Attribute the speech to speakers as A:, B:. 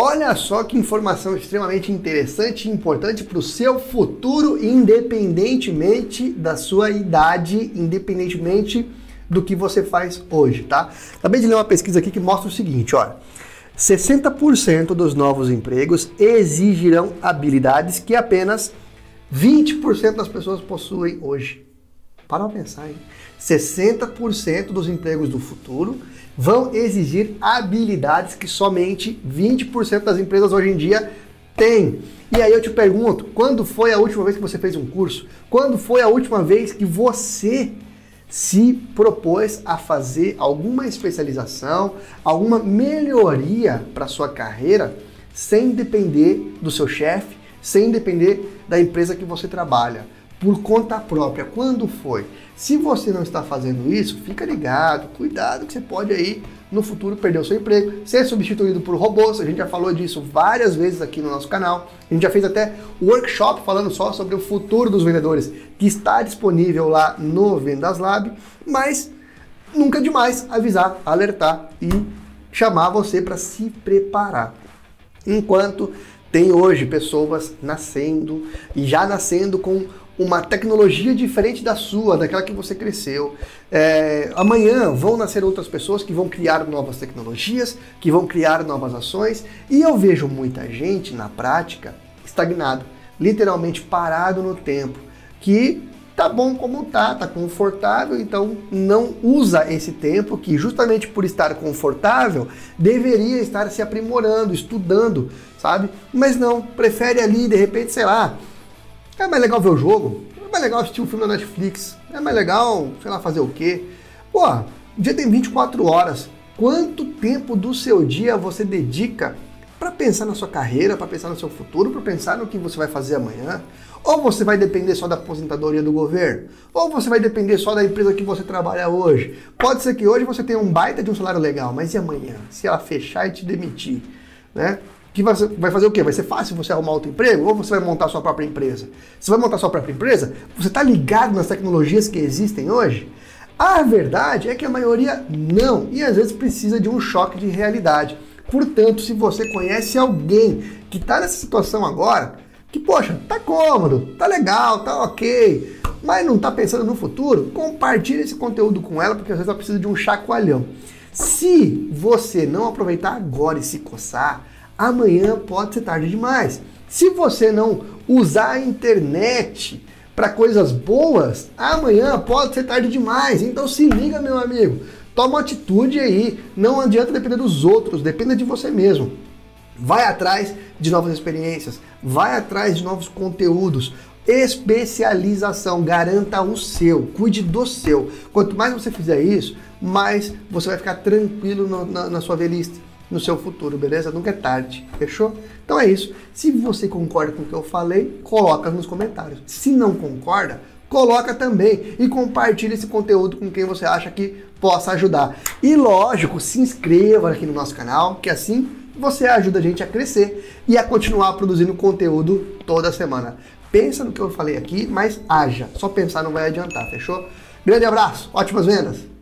A: Olha só que informação extremamente interessante e importante para o seu futuro, independentemente da sua idade, independentemente do que você faz hoje, tá? Acabei de ler uma pesquisa aqui que mostra o seguinte, olha. 60% dos novos empregos exigirão habilidades que apenas 20% das pessoas possuem hoje. Para pensar, hein? 60% dos empregos do futuro vão exigir habilidades que somente 20% das empresas hoje em dia têm. E aí eu te pergunto, quando foi a última vez que você fez um curso? Quando foi a última vez que você se propôs a fazer alguma especialização, alguma melhoria para sua carreira, sem depender do seu chefe, sem depender da empresa que você trabalha, por conta própria. Quando foi? Se você não está fazendo isso, fica ligado, cuidado que você pode aí no futuro perder o seu emprego, ser substituído por robôs. A gente já falou disso várias vezes aqui no nosso canal. A gente já fez até workshop falando só sobre o futuro dos vendedores, que está disponível lá no Vendas Lab, mas nunca é demais avisar, alertar e chamar você para se preparar. Enquanto tem hoje pessoas nascendo e já nascendo com uma tecnologia diferente da sua, daquela que você cresceu. É, amanhã vão nascer outras pessoas que vão criar novas tecnologias, que vão criar novas ações, e eu vejo muita gente na prática estagnado, literalmente parado no tempo, que tá bom como tá, tá confortável, então não usa esse tempo que justamente por estar confortável deveria estar se aprimorando, estudando, sabe? Mas não, prefere ali de repente, sei lá, é mais legal ver o jogo, é mais legal assistir um filme na Netflix, é mais legal, sei lá, fazer o quê. Pô, o dia tem 24 horas. Quanto tempo do seu dia você dedica para pensar na sua carreira, para pensar no seu futuro, para pensar no que você vai fazer amanhã? Ou você vai depender só da aposentadoria do governo? Ou você vai depender só da empresa que você trabalha hoje? Pode ser que hoje você tenha um baita de um salário legal, mas e amanhã? Se ela fechar e te demitir, né? Que vai fazer o quê? Vai ser fácil você arrumar outro emprego ou você vai montar sua própria empresa? Você vai montar sua própria empresa? Você está ligado nas tecnologias que existem hoje? A verdade é que a maioria não e às vezes precisa de um choque de realidade. Portanto, se você conhece alguém que está nessa situação agora, que poxa, tá cômodo, tá legal, tá ok, mas não tá pensando no futuro, compartilhe esse conteúdo com ela porque às vezes ela precisa de um chacoalhão. Se você não aproveitar agora e se coçar, amanhã pode ser tarde demais. Se você não usar a internet para coisas boas, amanhã pode ser tarde demais. Então se liga, meu amigo. Toma atitude aí. Não adianta depender dos outros, dependa de você mesmo. Vai atrás de novas experiências, vai atrás de novos conteúdos. Especialização, garanta o seu, cuide do seu. Quanto mais você fizer isso, mais você vai ficar tranquilo no, na, na sua velhice no seu futuro, beleza? Nunca é tarde, fechou? Então é isso. Se você concorda com o que eu falei, coloca nos comentários. Se não concorda, coloca também e compartilhe esse conteúdo com quem você acha que possa ajudar. E lógico, se inscreva aqui no nosso canal, que assim você ajuda a gente a crescer e a continuar produzindo conteúdo toda semana. Pensa no que eu falei aqui, mas haja. Só pensar não vai adiantar, fechou? Grande abraço, ótimas vendas!